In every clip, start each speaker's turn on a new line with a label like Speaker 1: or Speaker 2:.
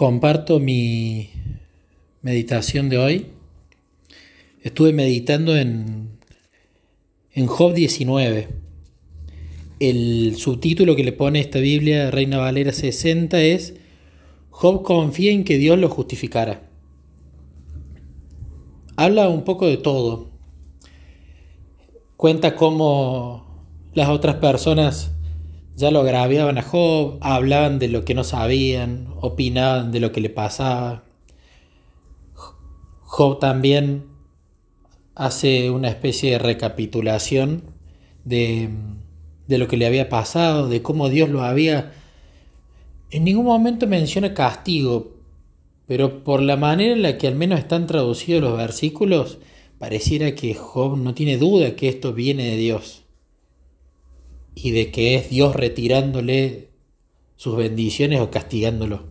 Speaker 1: comparto mi meditación de hoy. Estuve meditando en, en Job 19. El subtítulo que le pone esta Biblia, Reina Valera 60, es Job confía en que Dios lo justificará. Habla un poco de todo. Cuenta cómo las otras personas ya lo agraviaban a Job, hablaban de lo que no sabían, opinaban de lo que le pasaba. Job también hace una especie de recapitulación de, de, lo que le había pasado, de cómo Dios lo había... En ningún momento menciona castigo, pero por la manera en la que al menos están traducidos los versículos, pareciera que Job no tiene duda que esto viene de Dios y de que es Dios retirándole sus bendiciones o castigándolo.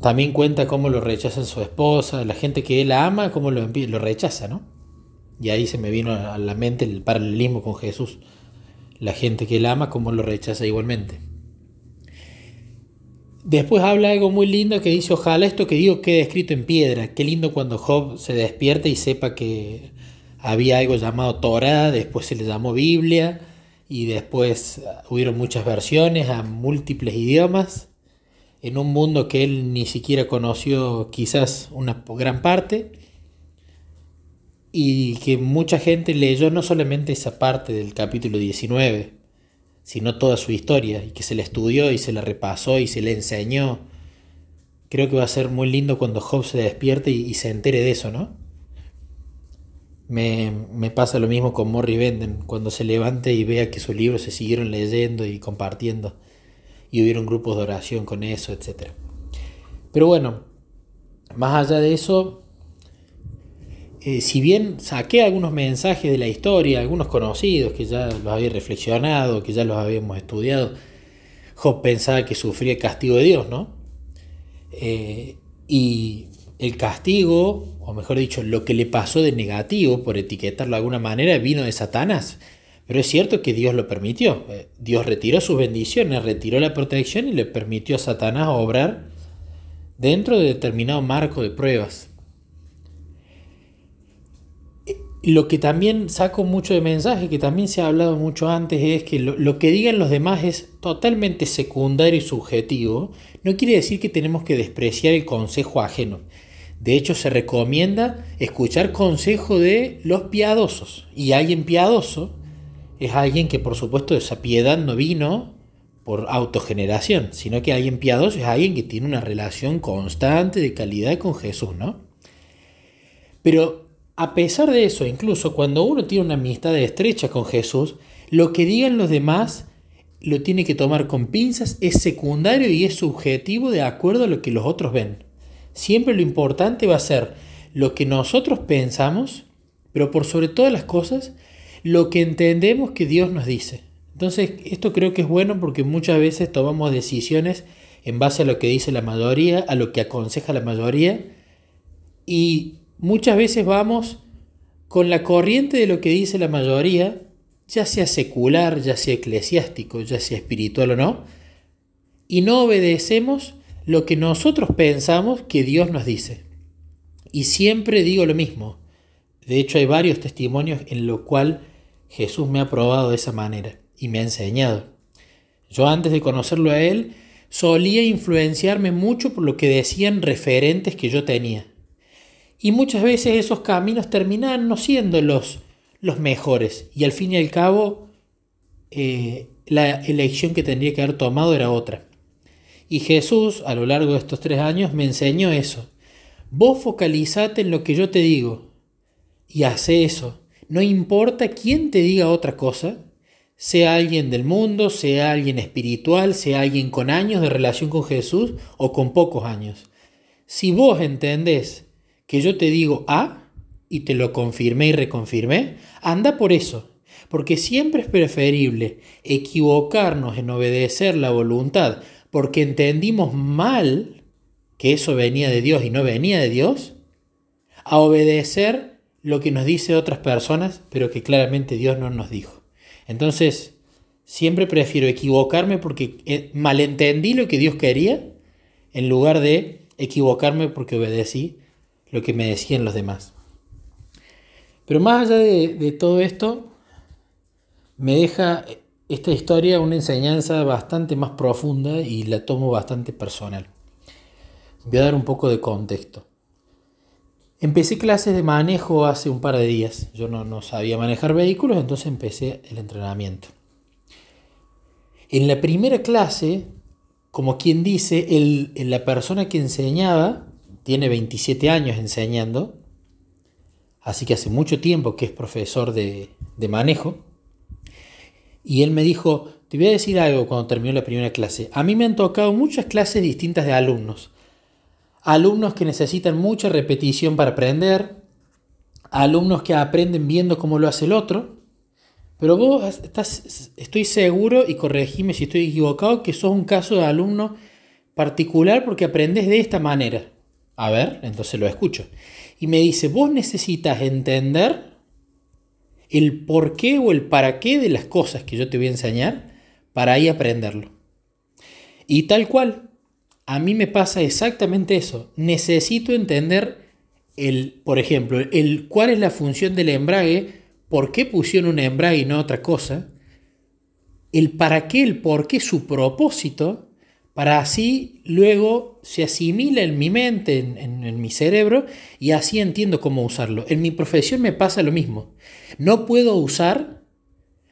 Speaker 1: También cuenta cómo lo rechazan su esposa, la gente que él ama, cómo lo, lo rechaza, ¿no? Y ahí se me vino a la mente el paralelismo con Jesús. La gente que él ama, cómo lo rechaza igualmente. Después habla algo muy lindo que dice, ojalá esto que digo quede escrito en piedra. Qué lindo cuando Job se despierta y sepa que había algo llamado Torah, después se le llamó Biblia, y después hubieron muchas versiones a múltiples idiomas, en un mundo que él ni siquiera conoció quizás una gran parte, y que mucha gente leyó no solamente esa parte del capítulo 19, sino toda su historia, y que se la estudió y se la repasó y se le enseñó. Creo que va a ser muy lindo cuando Job se despierte y se entere de eso, ¿no? Me, me, pasa lo mismo con Morri Venden, cuando se levante y vea que sus libros se siguieron leyendo y compartiendo, y hubieron grupos de oración con eso, etc. Pero bueno, más allá de eso, eh, si bien saqué algunos mensajes de la historia, algunos conocidos que ya los había reflexionado, que ya los habíamos estudiado, Job pensaba que sufría el castigo de Dios, ¿no? Eh, y el castigo, o mejor dicho, lo que le pasó de negativo, por etiquetarlo de alguna manera, vino de Satanás. Pero es cierto que Dios lo permitió. Eh, Dios retiró sus bendiciones, retiró la protección y le permitió a Satanás obrar dentro de determinado marco de pruebas. Lo que también saco mucho de mensaje, que también se ha hablado mucho antes, es que lo, lo, que digan los demás es totalmente secundario y subjetivo. No quiere decir que tenemos que despreciar el consejo ajeno. De hecho, se recomienda escuchar consejo de los piadosos. Y alguien piadoso es alguien que, por supuesto, esa piedad no vino por autogeneración, sino que alguien piadoso es alguien que tiene una relación constante de calidad con Jesús, ¿no? Pero a pesar de eso, incluso cuando uno tiene una amistad estrecha con Jesús, lo que digan los demás lo tiene que tomar con pinzas, es secundario y es subjetivo de acuerdo a lo que los otros ven. Siempre lo importante va a ser lo que nosotros pensamos, pero por sobre todas las cosas, lo que entendemos que Dios nos dice. Entonces, esto creo que es bueno porque muchas veces tomamos decisiones en base a lo que dice la mayoría, a lo que aconseja la mayoría, y muchas veces vamos con la corriente de lo que dice la mayoría, ya sea secular, ya sea eclesiástico, ya sea espiritual o no, y no obedecemos lo que nosotros pensamos que Dios nos dice. Y siempre digo lo mismo. De hecho, hay varios testimonios en los cuales Jesús me ha probado de esa manera y me ha enseñado. Yo antes de conocerlo a Él, solía influenciarme mucho por lo que decían referentes que yo tenía. Y muchas veces esos caminos terminaban no siendo los, los mejores. Y al fin y al cabo, eh, la elección que tendría que haber tomado era otra. Y Jesús, a lo largo de estos tres años, me enseñó eso. Vos focalizate en lo que yo te digo y hace eso. No importa quién te diga otra cosa, sea alguien del mundo, sea alguien espiritual, sea alguien con años de relación con Jesús o con pocos años. Si vos entendés que yo te digo A y te lo confirmé y reconfirmé, anda por eso, porque siempre es preferible equivocarnos en obedecer la voluntad porque entendimos mal que eso venía de Dios y no venía de Dios, a obedecer lo que nos dice otras personas, pero que claramente Dios no nos dijo. Entonces, siempre prefiero equivocarme porque eh, malentendí lo que Dios quería, en lugar de equivocarme porque obedecí lo que me decían los demás. Pero más allá de, todo esto, me deja esta historia una enseñanza bastante más profunda y la tomo bastante personal. Voy a dar un poco de contexto. Empecé clases de manejo hace un par de días. Yo no, no sabía manejar vehículos, entonces empecé el entrenamiento. En la primera clase, como quien dice, el, la persona que enseñaba, tiene 27 años enseñando, así que hace mucho tiempo que es profesor de, de manejo, y él me dijo, te voy a decir algo cuando terminó la primera clase. A mí me han tocado muchas clases distintas de alumnos. Alumnos que necesitan mucha repetición para aprender, alumnos que aprenden viendo cómo lo hace el otro, pero vos estás, estoy seguro, y corregime si estoy equivocado, que sos un caso de alumno particular porque aprendes de esta manera. A ver, entonces lo escucho. Y me dice, vos necesitas entender el por qué o el para qué de las cosas que yo te voy a enseñar para ahí aprenderlo. Y tal cual, a mí me pasa exactamente eso. Necesito entender el, por ejemplo, el cuál es la función del embrague por qué pusieron un embrague y no otra cosa, el para qué, el por qué, su propósito, para así luego se asimila en mi mente, en, mi cerebro, y así entiendo cómo usarlo. En mi profesión me pasa lo mismo. No puedo usar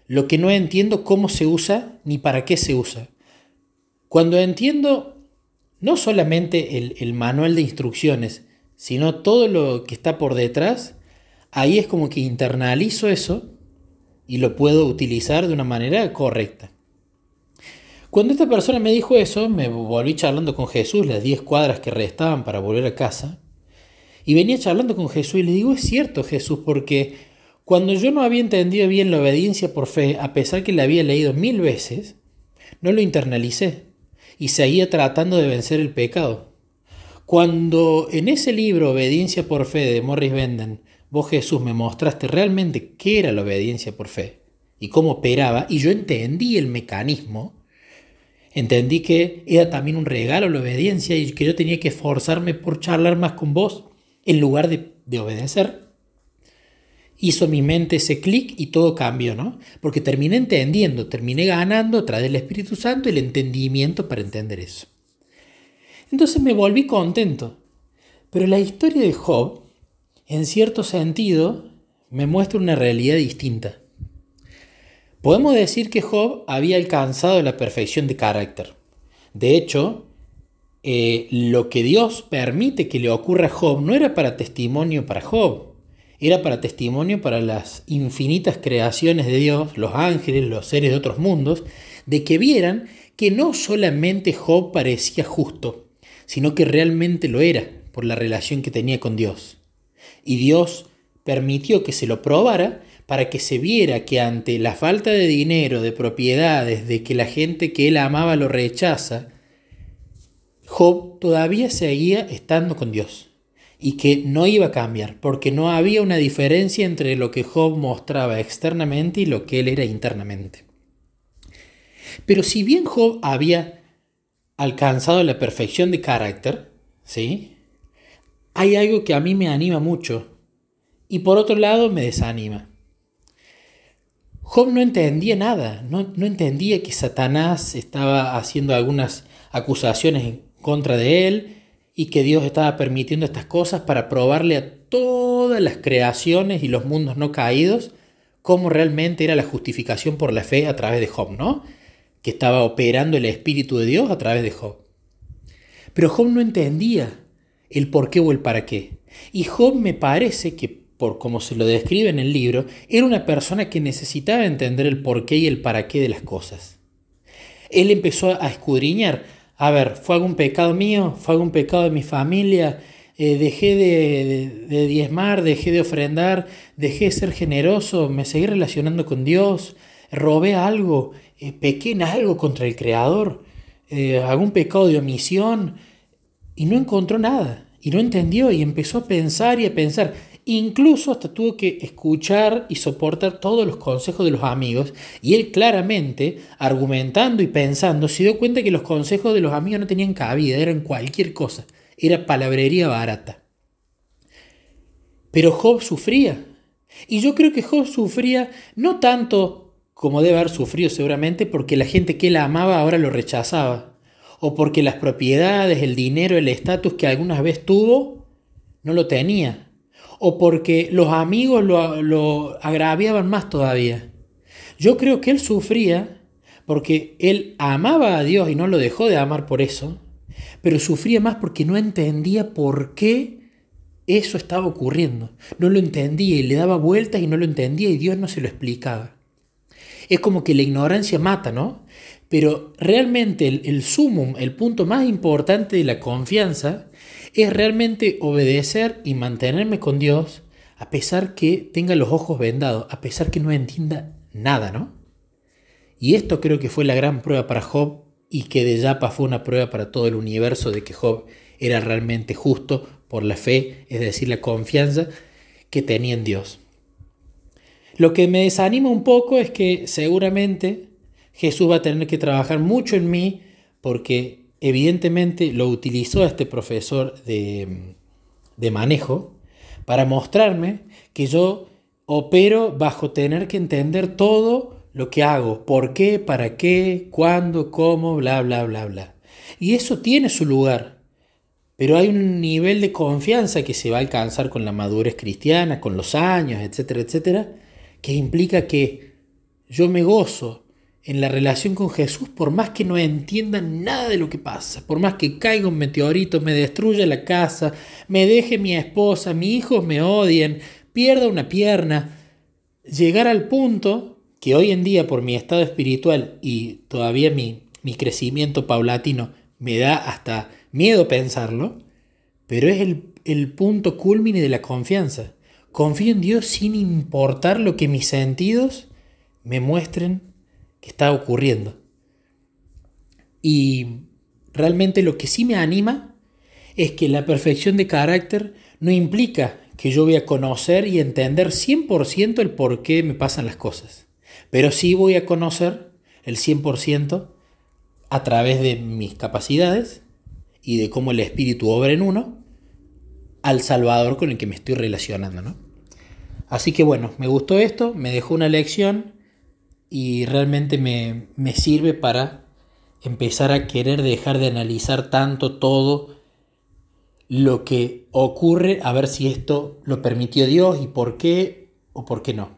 Speaker 1: lo que no entiendo cómo se usa ni para qué se usa. Cuando entiendo no solamente el manual de instrucciones, sino todo lo que está por detrás, ahí es como que internalizo eso y lo puedo utilizar de una manera correcta. Cuando esta persona me dijo eso, me volví charlando con Jesús las 10 cuadras que restaban para volver a casa. Y venía charlando con Jesús y le digo, es cierto Jesús, porque cuando yo no había entendido bien la obediencia por fe, a pesar que la había leído mil veces, no lo internalicé y seguía tratando de vencer el pecado. Cuando en ese libro Obediencia por Fe de Morris Benden vos Jesús me mostraste realmente qué era la obediencia por fe y cómo operaba, y yo entendí el mecanismo, entendí que era también un regalo la obediencia y que yo tenía que esforzarme por charlar más con vos en lugar de, de obedecer. Hizo mi mente ese clic y todo cambió, ¿no? Porque terminé entendiendo, terminé ganando a través del Espíritu Santo el entendimiento para entender eso. Entonces me volví contento. Pero la historia de Job en cierto sentido, me muestra una realidad distinta. Podemos decir que Job había alcanzado la perfección de carácter. De hecho, eh, lo que Dios permite que le ocurra a Job no era para testimonio para Job, era para testimonio para las infinitas creaciones de Dios, los ángeles, los seres de otros mundos, de que vieran que no solamente Job parecía justo, sino que realmente lo era por la relación que tenía con Dios y Dios permitió que se lo probara para que se viera que ante la falta de dinero, de propiedades, de que la gente que él amaba lo rechaza, Job todavía seguía estando con Dios y que no iba a cambiar, porque no había una diferencia entre lo que Job mostraba externamente y lo que él era internamente. Pero si bien Job había alcanzado la perfección de carácter, ¿sí? hay algo que a mí me anima mucho y por otro lado me desanima. Job no entendía nada, no, entendía que Satanás estaba haciendo algunas acusaciones en contra de él y que Dios estaba permitiendo estas cosas para probarle a todas las creaciones y los mundos no caídos cómo realmente era la justificación por la fe a través de Job, ¿no? Que estaba operando el Espíritu de Dios a través de Job. Pero Job no entendía el por qué o el para qué. Y Job me parece que, por como se lo describe en el libro, era una persona que necesitaba entender el por qué y el para qué de las cosas. Él empezó a escudriñar, a ver, ¿fue algún pecado mío? ¿Fue algún pecado de mi familia? Eh, dejé de, diezmar, dejé de ofrendar, dejé de ser generoso, me seguí relacionando con Dios, robé algo, eh, pequé en algo contra el Creador, eh, algún pecado de omisión, y no encontró nada, y no entendió, y empezó a pensar y a pensar. Incluso hasta tuvo que escuchar y soportar todos los consejos de los amigos y él claramente, argumentando y pensando, se dio cuenta que los consejos de los amigos no tenían cabida, eran cualquier cosa, era palabrería barata. Pero Job sufría. Y yo creo que Job sufría no tanto como debe haber sufrido seguramente porque la gente que él amaba ahora lo rechazaba, o porque las propiedades, el dinero, el estatus que alguna vez tuvo, no lo tenía, o porque los amigos lo, lo agraviaban más todavía. Yo creo que él sufría porque él amaba a Dios y no lo dejó de amar por eso, pero sufría más porque no entendía por qué eso estaba ocurriendo. No lo entendía y le daba vueltas y no lo entendía y Dios no se lo explicaba. Es como que la ignorancia mata, ¿no? Pero realmente el, el sumum, el punto más importante de la confianza, es realmente obedecer y mantenerme con Dios a pesar que tenga los ojos vendados, a pesar que no entienda nada, ¿no? Y esto creo que fue la gran prueba para Job y que de Yapa fue una prueba para todo el universo de que Job era realmente justo por la fe, es decir, la confianza que tenía en Dios. Lo que me desanima un poco es que seguramente Jesús va a tener que trabajar mucho en mí porque evidentemente lo utilizó este profesor de, de manejo para mostrarme que yo opero bajo tener que entender todo lo que hago, por qué, para qué, cuándo, cómo, bla, bla, bla, bla. Y eso tiene su lugar, pero hay un nivel de confianza que se va a alcanzar con la madurez cristiana, con los años, etcétera, etcétera, que implica que yo me gozo en la relación con Jesús por más que no entienda nada de lo que pasa, por más que caiga un meteorito, me destruya la casa, me deje mi esposa, mis hijos me odien, pierda una pierna, llegar al punto que hoy en día por mi estado espiritual y todavía mi, mi crecimiento paulatino me da hasta miedo pensarlo, pero es el, el punto culmine de la confianza. Confío en Dios sin importar lo que mis sentidos me muestren está ocurriendo. Y realmente lo que sí me anima es que la perfección de carácter no implica que yo voy a conocer y entender 100% el por qué me pasan las cosas. Pero sí voy a conocer el 100% a través de mis capacidades y de cómo el espíritu obra en uno al Salvador con el que me estoy relacionando. ¿no? Así que bueno, me gustó esto, me dejó una lección y realmente me, me sirve para empezar a querer dejar de analizar tanto todo lo que ocurre, a ver si esto lo permitió Dios y por qué o por qué no.